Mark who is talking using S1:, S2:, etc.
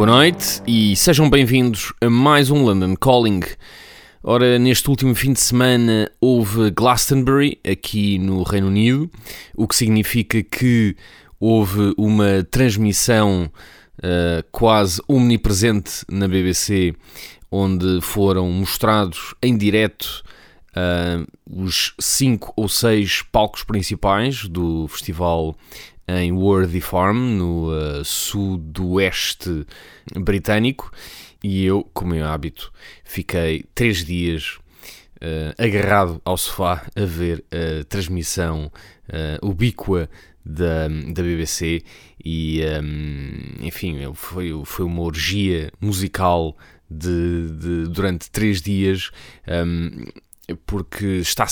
S1: Boa noite e sejam bem-vindos a mais um London Calling. Ora, neste último fim de semana houve Glastonbury aqui no Reino Unido, o que significa que houve uma transmissão uh, quase omnipresente na BBC, onde foram mostrados em direto uh, os cinco ou seis palcos principais do festival em Worthy Farm, no uh, sudoeste britânico, e eu, como é hábito, fiquei três dias uh, agarrado ao sofá a ver a transmissão uh, ubíqua da, da BBC e, um, enfim, foi, foi uma orgia musical de, de durante três dias. Um, porque está